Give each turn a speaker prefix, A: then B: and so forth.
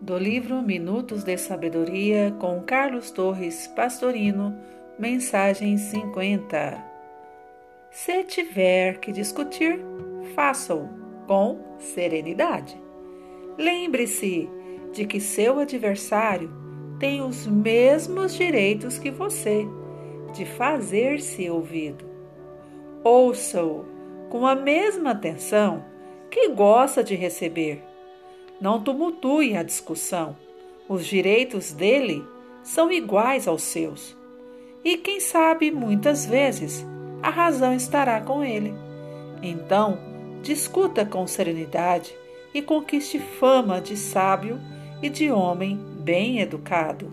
A: do livro Minutos de Sabedoria com Carlos Torres Pastorino, mensagem 50. Se tiver que discutir, faça-o com serenidade. Lembre-se de que seu adversário tem os mesmos direitos que você de fazer-se ouvido. Ouça-o com a mesma atenção que gosta de receber não tumultue a discussão. Os direitos dele são iguais aos seus. E quem sabe, muitas vezes, a razão estará com ele. Então, discuta com serenidade e conquiste fama de sábio e de homem bem educado.